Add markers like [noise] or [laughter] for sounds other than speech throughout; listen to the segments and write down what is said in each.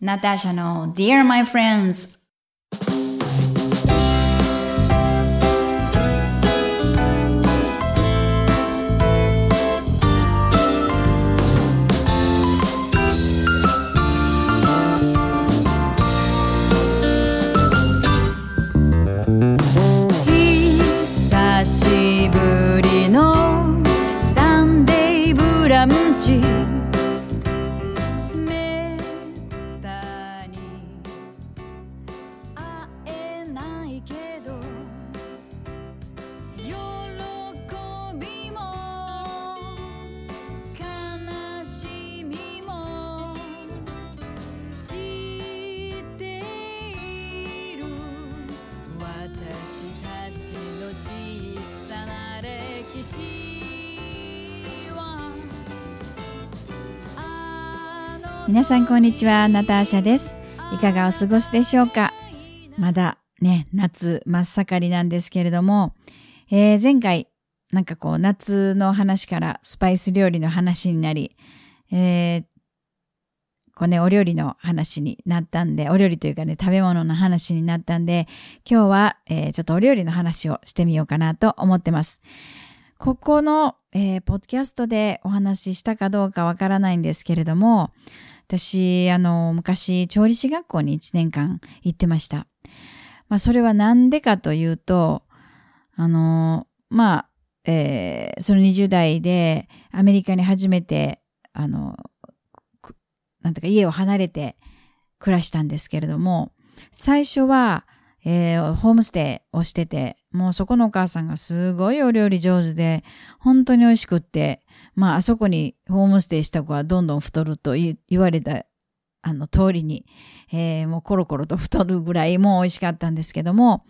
ナターシャの Dear My Friends 皆さんこんにちはナターシャですいかがお過ごしでしょうか？まだね夏真っ盛りなんですけれども、えー前回なんかこう夏の話からスパイス料理の話になり、えーこうね、お料理の話になったんで、お料理というかね、食べ物の話になったんで、今日は、えーちょっとお料理の話をしてみようかなと思ってます。ここの、えーポッドキャストでお話ししたかどうかわからないんですけれども、私、あの、昔、調理師学校に1年間行ってました。まあ、それはなんでかというと、あの、まあ、えーその20代でアメリカに初めて、あの、なんとか家を離れて暮らしたんですけれども、最初は、えーホームステイをしてて、もうそこのお母さんがすごいお料理上手で、本当に美味しくって、まあ、あそこにホームステイした子はどんどん太ると言われた、あの、通りに、えーもうコロコロと太るぐらいもう美味しかったんですけども、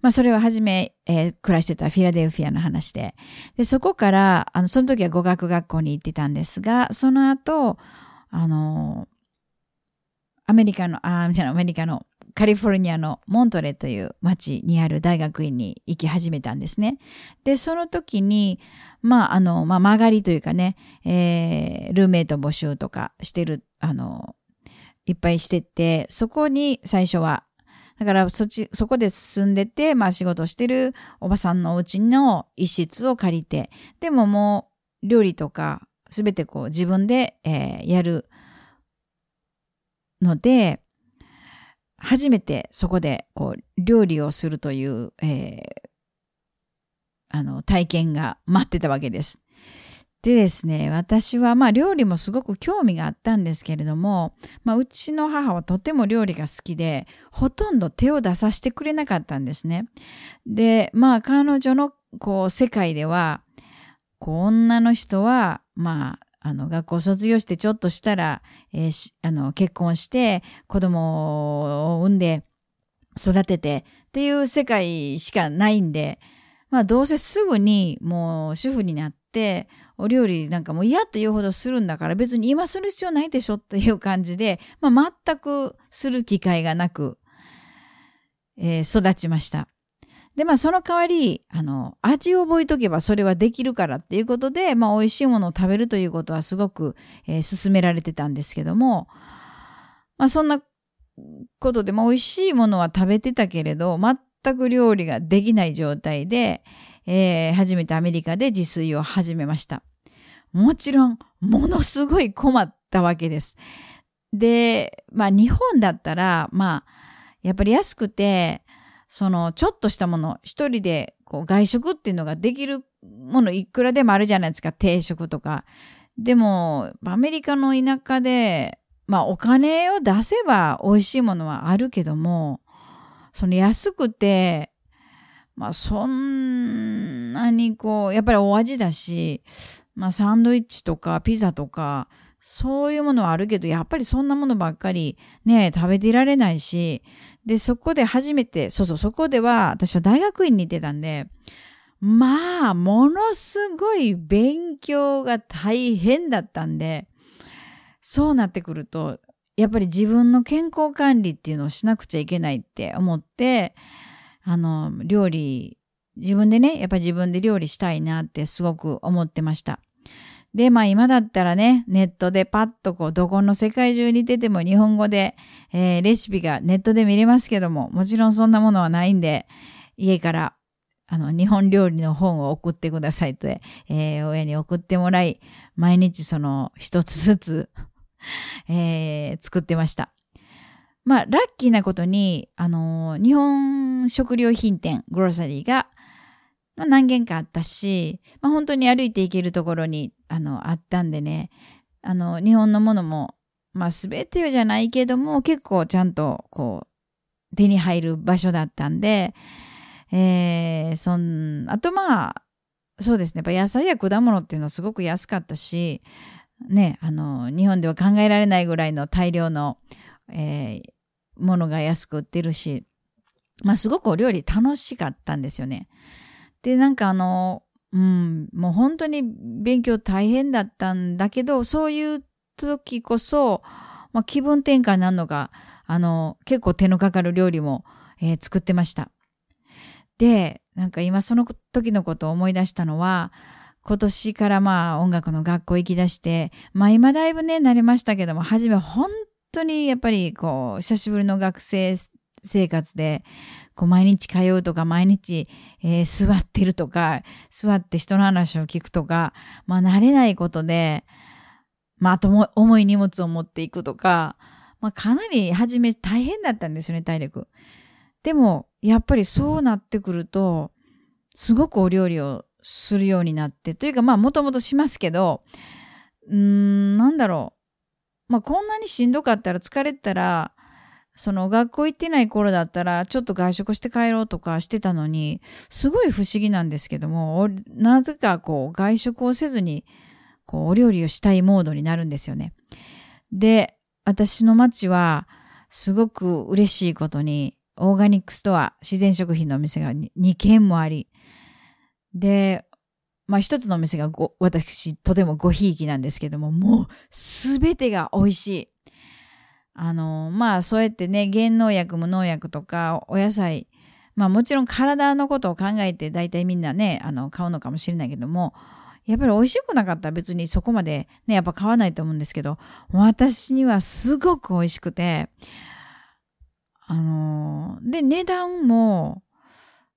まあ、それは初め、えー暮らしてたフィラデルフィアの話で、で、そこから、あの、その時は語学学校に行ってたんですが、その後、あの、アメリカの、あ、じゃアメリカのカリフォルニアのモントレという町にある大学院に行き始めたんですね。で、その時に、まあ、あの、まあ、曲がりというかね、えールーメイト募集とかしてる、あの、いっぱいしてて、そこに最初は、だからそっち、そこで住んでて、まあ仕事してるおばさんのお家の一室を借りて、でももう料理とかすべてこう自分で、えーやるので、初めてそこでこう料理をするという、えーあの体験が待ってたわけです。でですね、私はまあ料理もすごく興味があったんですけれども、まあうちの母はとても料理が好きで、ほとんど手を出させてくれなかったんですね。で、まあ彼女のこう世界では、こう女の人は、まあ、あの学校卒業してちょっとしたら、えーあの結婚して子供を産んで育ててっていう世界しかないんで、まあどうせすぐにもう主婦になって、お料理なんかもう嫌というほどするんだから別に今する必要ないでしょっていう感じで、まあ全くする機会がなく、えー育ちました。で、まあその代わり、あの、味を覚えとけばそれはできるからっていうことで、まあ美味しいものを食べるということはすごく、えー勧められてたんですけども、まあそんなことで、まあ美味しいものは食べてたけれど、全く料理ができない状態で、えー初めてアメリカで自炊を始めました。もちろん、ものすごい困ったわけです。で、まあ日本だったら、まあ、やっぱり安くて、その、ちょっとしたもの、一人でこう外食っていうのができるものいくらでもあるじゃないですか、定食とか。でも、アメリカの田舎で、まあお金を出せば美味しいものはあるけども、その安くて、まあそんなにこう、やっぱりお味だし、まあサンドイッチとかピザとか、そういうものはあるけど、やっぱりそんなものばっかりね、食べていられないし、で、そこで初めて、そうそう、そこでは、私は大学院に行ってたんで、まあ、ものすごい勉強が大変だったんで、そうなってくると、やっぱり自分の健康管理っていうのをしなくちゃいけないって思って、あの、料理、自分でね、やっぱり自分で料理したいなってすごく思ってました。で、まあ今だったらね、ネットでパッとこう、どこの世界中に出ても日本語で、えーレシピがネットで見れますけども、もちろんそんなものはないんで、家から、あの、日本料理の本を送ってくださいと、えー親に送ってもらい、毎日その一つずつ、[laughs] えー作ってました。まあ、ラッキーなことに、あのー日本食料品店、グロサリーが、まあ、何軒かあったし、まあ、本当に歩いて行けるところに、あの、あったんでね、あの、日本のものも、まあ、すべてじゃないけども、結構ちゃんと、こう、手に入る場所だったんで、えー、そん、あとまあ、そうですね、やっぱ野菜や果物っていうのはすごく安かったし、ね、あの、日本では考えられないぐらいの大量の、えーものが安く売ってるし、まあすごくお料理楽しかったんですよね。で、なんかあの、うん、もう本当に勉強大変だったんだけど、そういう時こそ、まあ、気分転換になるのが、あの、結構手のかかる料理も、えー作ってました。で、なんか今その時のことを思い出したのは、今年からまあ音楽の学校行き出して、まあ今だいぶね、慣れましたけども、初め本当にやっぱりこう、久しぶりの学生生活で、こう毎日通うとか、毎日、えー座ってるとか、座って人の話を聞くとか、まあ慣れないことで、まあとも重い荷物を持っていくとか、まあかなり初め大変だったんですよね、体力。でも、やっぱりそうなってくると、すごくお料理をするようになって、というかまあもともとしますけど、うーん、なんだろう。まあこんなにしんどかったら疲れたら、その学校行ってない頃だったらちょっと外食して帰ろうとかしてたのに、すごい不思議なんですけども、なぜかこう外食をせずに、こうお料理をしたいモードになるんですよね。で、私の町はすごく嬉しいことに、オーガニックストア、自然食品のお店が2軒もあり、で、まあ一つのお店がご私とてもごひいきなんですけども、もうすべてが美味しい。あの、まあそうやってね、原農薬無農薬とかお野菜、まあもちろん体のことを考えて大体みんなね、あの、買うのかもしれないけども、やっぱり美味しくなかったら別にそこまでね、やっぱ買わないと思うんですけど、私にはすごく美味しくて、あので、値段も、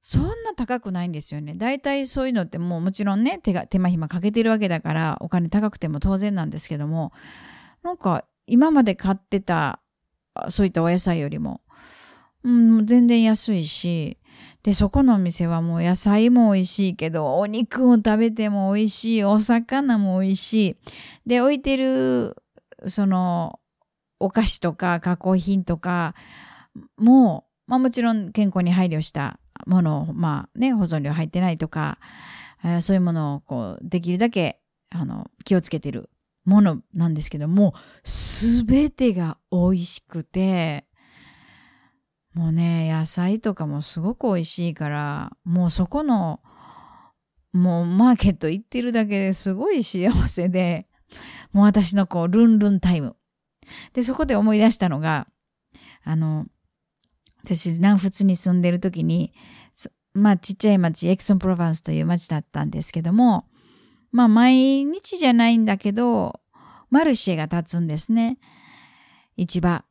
そんな高くないんですよね。大体そういうのってもうもちろんね、手が、手間暇かけてるわけだから、お金高くても当然なんですけども、なんか今まで買ってた、そういったお野菜よりも、うん、全然安いし、で、そこのお店はもう野菜も美味しいけど、お肉を食べても美味しい、お魚も美味しい。で、置いてる、その、お菓子とか加工品とかも、まあもちろん健康に配慮したものを、まあね、保存料入ってないとか、えーそういうものをこう、できるだけ、あの、気をつけてる。ものなんですけども、すべてが美味しくて、もうね、野菜とかもすごく美味しいから、もうそこの、もうマーケット行ってるだけですごい幸せで、もう私のこう、ルンルンタイム。で、そこで思い出したのが、あの、私、南仏に住んでる時に、まあ、ちっちゃい町、エクソンプロヴァンスという町だったんですけども、まあ、毎日じゃないんだけど、マルシェが立つんですね。市場。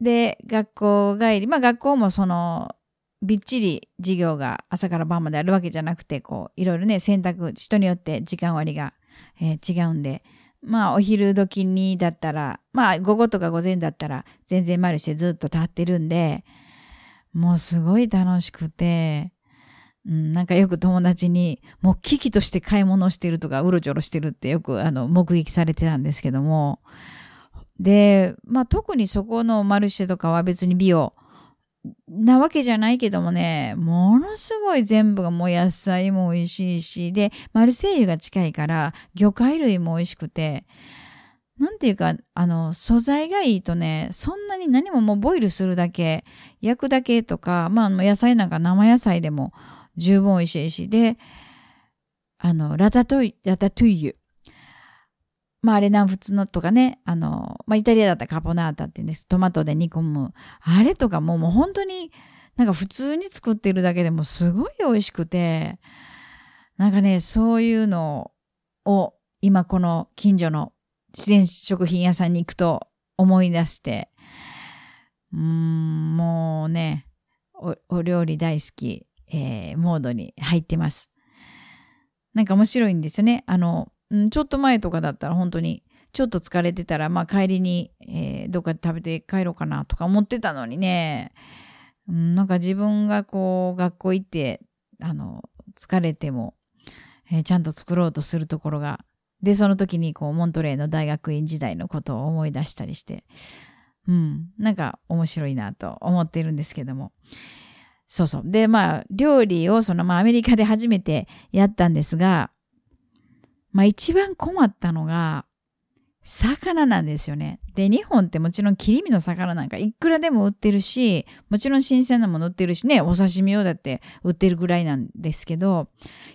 で、学校帰り、まあ学校もその、びっちり授業が朝から晩まであるわけじゃなくて、こう、いろいろね、選択、人によって時間割が、えー違うんで、まあお昼時にだったら、まあ午後とか午前だったら、全然マルシェずっと立ってるんで、もうすごい楽しくて、うん、なんかよく友達に、もう危機として買い物してるとか、うろちょろしてるってよくあの目撃されてたんですけども、で、まあ特にそこのマルシェとかは別に美容なわけじゃないけどもね、ものすごい全部がもう野菜も美味しいし、で、マルセイユが近いから魚介類も美味しくて、なんていうか、あの、素材がいいとね、そんなに何ももうボイルするだけ、焼くだけとか、まあ野菜なんか生野菜でも十分美味しいし、で、あの、ラタトイ、ラタトゥイユ。まああれ南仏のとかね、あの、まあイタリアだったらカポナータって言うんです。トマトで煮込む。あれとかもうもう本当になんか普通に作ってるだけでもすごい美味しくて、なんかね、そういうのを今この近所の自然食品屋さんに行くと思い出して、うーん、もうね、おお料理大好き、えー、モードに入ってます。なんか面白いんですよね。あの、うんちょっと前とかだったら本当にちょっと疲れてたら、まあ帰りに、えー、どっかで食べて帰ろうかなとか思ってたのにね、うん、なんか自分がこう学校行って、あの、疲れても、えー、ちゃんと作ろうとするところが、で、その時にこう、モントレーの大学院時代のことを思い出したりして、うん、なんか面白いなと思ってるんですけども。そうそう。で、まあ、料理をその、まあ、アメリカで初めてやったんですが、まあ、一番困ったのが、魚なんですよね。で、日本ってもちろん切り身の魚なんかいくらでも売ってるし、もちろん新鮮なもの売ってるしね、お刺身用だって売ってるぐらいなんですけど、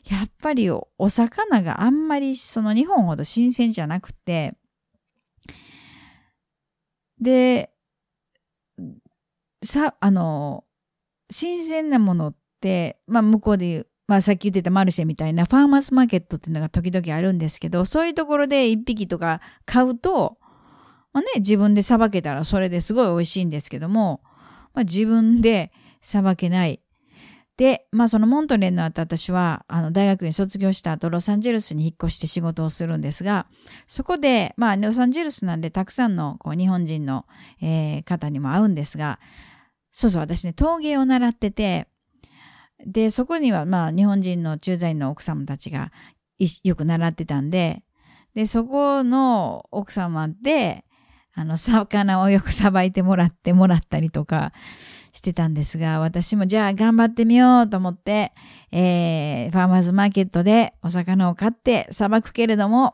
やっぱりお魚があんまりその日本ほど新鮮じゃなくて、で、さ、あの、新鮮なものって、まあ向こうで言う、まあさっき言ってたマルシェみたいなファーマースマーケットっていうのが時々あるんですけど、そういうところで一匹とか買うと、まあね、自分でさばけたらそれですごい美味しいんですけども、まあ自分でさばけない。で、まあそのモントレーの後私はあの大学に卒業した後ロサンゼルスに引っ越して仕事をするんですが、そこで、まあロサンゼルスなんでたくさんのこう日本人の、えー、方にも会うんですが、そうそう私ね陶芸を習ってて、で、そこにはまあ日本人の駐在の奥様たちがよく習ってたんで、で、そこの奥様で、あの、魚をよくさばいてもらってもらったりとかしてたんですが、私もじゃあ頑張ってみようと思って、えー、ファーマーズマーケットでお魚を買ってさばくけれども、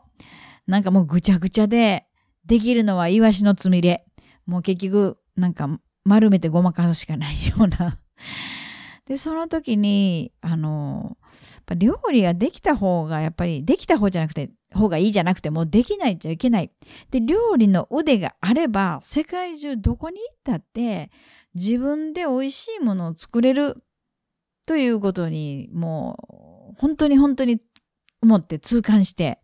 なんかもうぐちゃぐちゃで、できるのはイワシのつみれ。もう結局、なんか丸めてごまかすしかないような [laughs] で、その時に、あの、料理ができた方が、やっぱり、できた方じゃなくて、方がいいじゃなくて、もうできないっちゃいけない。で、料理の腕があれば、世界中どこに行ったって、自分で美味しいものを作れるということに、もう、本当に本当に思って痛感して、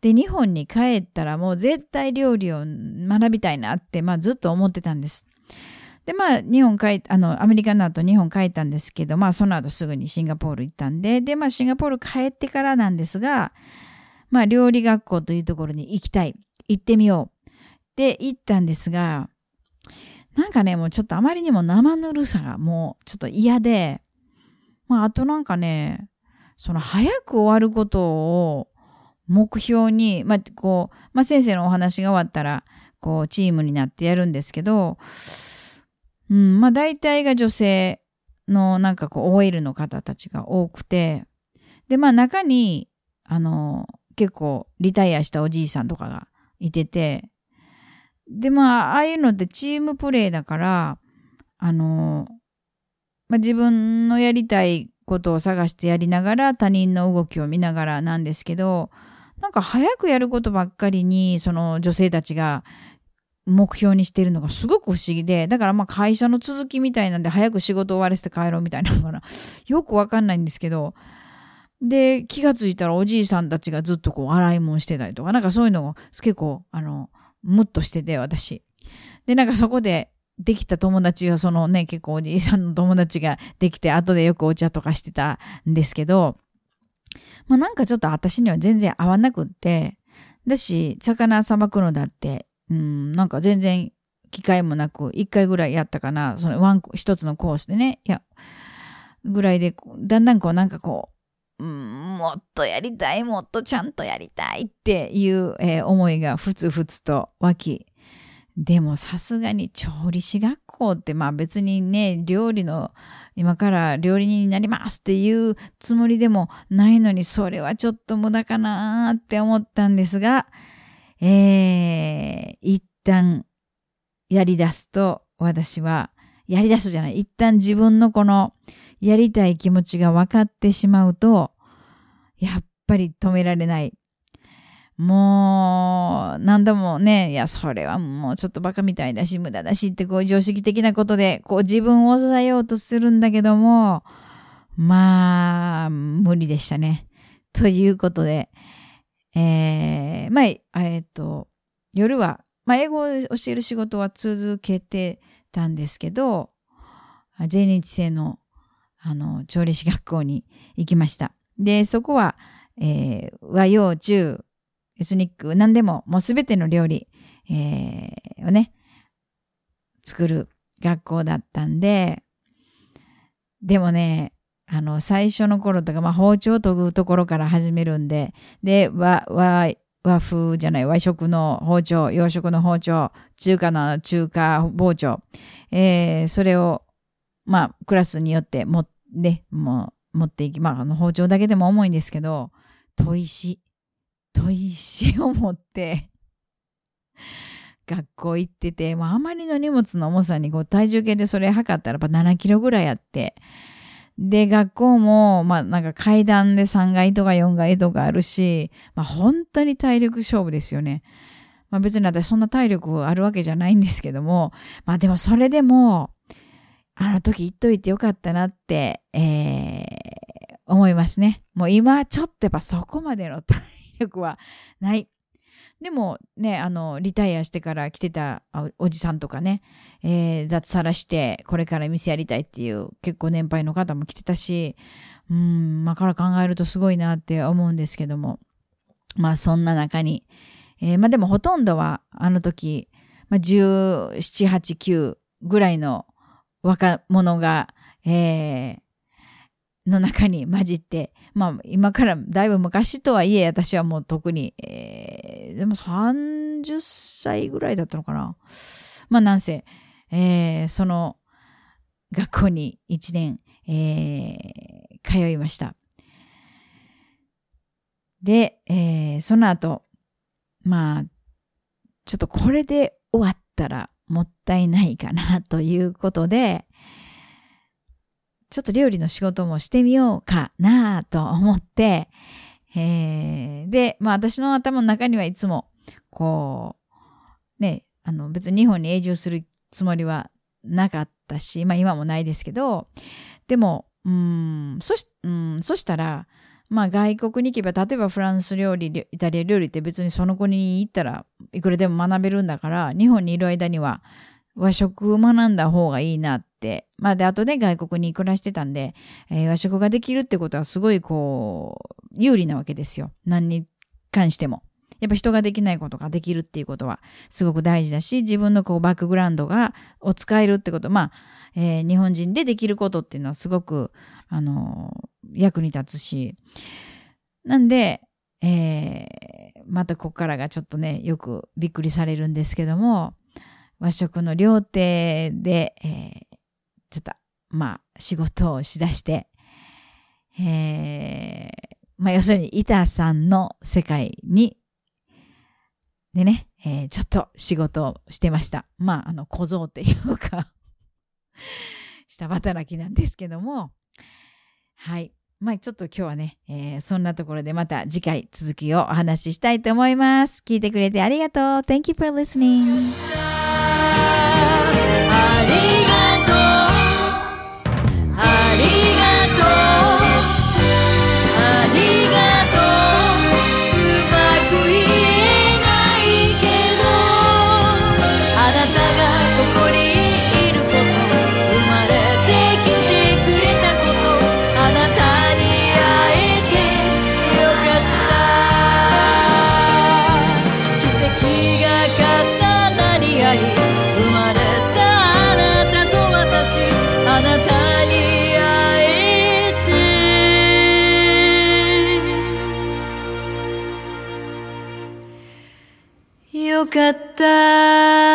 で、日本に帰ったらもう絶対料理を学びたいなって、まあずっと思ってたんです。で、まあ、日本帰あの、アメリカの後日本帰ったんですけど、まあ、その後すぐにシンガポール行ったんで、で、まあ、シンガポール帰ってからなんですが、まあ、料理学校というところに行きたい。行ってみよう。で、行ったんですが、なんかね、もうちょっとあまりにも生ぬるさがもうちょっと嫌で、まあ、あとなんかね、その早く終わることを目標に、まあ、こう、まあ、先生のお話が終わったら、こう、チームになってやるんですけど、うん、まあ大体が女性のなんかこう OL の方たちが多くて、で、まあ中に、あの、結構リタイアしたおじいさんとかがいてて、で、まあ、ああいうのってチームプレーだから、あの、まあ、自分のやりたいことを探してやりながら他人の動きを見ながらなんですけど、なんか早くやることばっかりに、その女性たちが目標にしてるのがすごく不思議で、だからまあ会社の続きみたいなんで早く仕事終わらせて帰ろうみたいなのかな。[laughs] よくわかんないんですけど、で、気がついたらおじいさんたちがずっとこう洗い物してたりとか、なんかそういうのが結構、あの、ムッとしてて、私。で、なんかそこでできた友達が、そのね、結構おじいさんの友達ができて、後でよくお茶とかしてたんですけど、まあなんかちょっと私には全然合わなくって、だし、魚さばくのだってうん、なんか全然機会もなく、一回ぐらいやったかな、そのワン、一つのコースでね、いや、ぐらいで、だんだんこうなんかこう、うん、もっとやりたい、もっとちゃんとやりたいっていう、えー、思いがふつふつと湧き、でもさすがに調理師学校ってまあ別にね、料理の、今から料理人になりますっていうつもりでもないのに、それはちょっと無駄かなって思ったんですが、えー、一旦やり出すと、私は、やり出すじゃない、一旦自分のこのやりたい気持ちが分かってしまうと、やっぱり止められない。もう、何度もね、いや、それはもうちょっとバカみたいだし、無駄だしって、こう、常識的なことで、こう、自分を抑えようとするんだけども、まあ、無理でしたね。ということで、えー、まあ、えっ、と、夜は、まあ、英語を教える仕事は続けてたんですけど、全日制の、あの、調理師学校に行きました。で、そこは、えー、和洋中、エスニック、何でも、もうすべての料理、えー、をね、作る学校だったんで、でもね、あの、最初の頃とか、まあ、包丁を研ぐところから始めるんで、で、和、和、和風じゃない、和食の包丁、洋食の包丁、中華の中華包丁、えー、それを、まあ、クラスによって持って、もう、持っていき、まあ、あの包丁だけでも重いんですけど、砥石、砥石を持って学校行ってて、まあ、あまりの荷物の重さにこう体重計でそれ測ったらやっぱ7キロぐらいあって、で、学校も、まあなんか階段で3階とか4階とかあるし、まあ本当に体力勝負ですよね。まあ別に私そんな体力あるわけじゃないんですけども、まあでもそれでも、あの時言っといてよかったなって、えー、思いますね。もう今ちょっとやっぱそこまでの体力はない。でもね、あの、リタイアしてから来てたおじさんとかね、えー、脱サラしてこれから店やりたいっていう結構年配の方も来てたし、うん、まあから考えるとすごいなって思うんですけども、まあそんな中に、えー、まあでもほとんどはあの時、まあ17、8、9ぐらいの若者が、えー、の中に混じって、まあ今からだいぶ昔とはいえ私はもう特に、えー、でも30歳ぐらいだったのかな。まあなんせ、えー、その学校に1年、えー、通いました。で、えー、その後、まあ、ちょっとこれで終わったらもったいないかなということで、ちょっと料理の仕事もしてみようかなと思って、えー、で、まあ私の頭の中にはいつも、こう、ね、あの別に日本に永住するつもりはなかったし、まあ今もないですけど、でも、うん、そし、うん、そしたら、まあ外国に行けば、例えばフランス料理、イタリア料理って別にその子に行ったらいくらでも学べるんだから、日本にいる間には和食を学んだ方がいいなって、まあで、後で外国に暮らしてたんで、えー、和食ができるってことはすごいこう、有利なわけですよ。何に関しても。やっぱ人ができないことができるっていうことはすごく大事だし、自分のこうバックグラウンドが、を使えるってこと、まあ、えー、日本人でできることっていうのはすごく、あのー、役に立つし。なんで、えー、またここからがちょっとね、よくびっくりされるんですけども、和食の料亭で、えちょっと、まあ、仕事をしだして、えー、まあ、要するに、板さんの世界に、でね、えー、ちょっと仕事をしてました。まあ、あの、小僧っていうか [laughs] 下働きなんですけども、はい。まあ、ちょっと今日はね、えー、そんなところでまた次回続きをお話ししたいと思います。聞いてくれてありがとう。Thank you for listening. よかった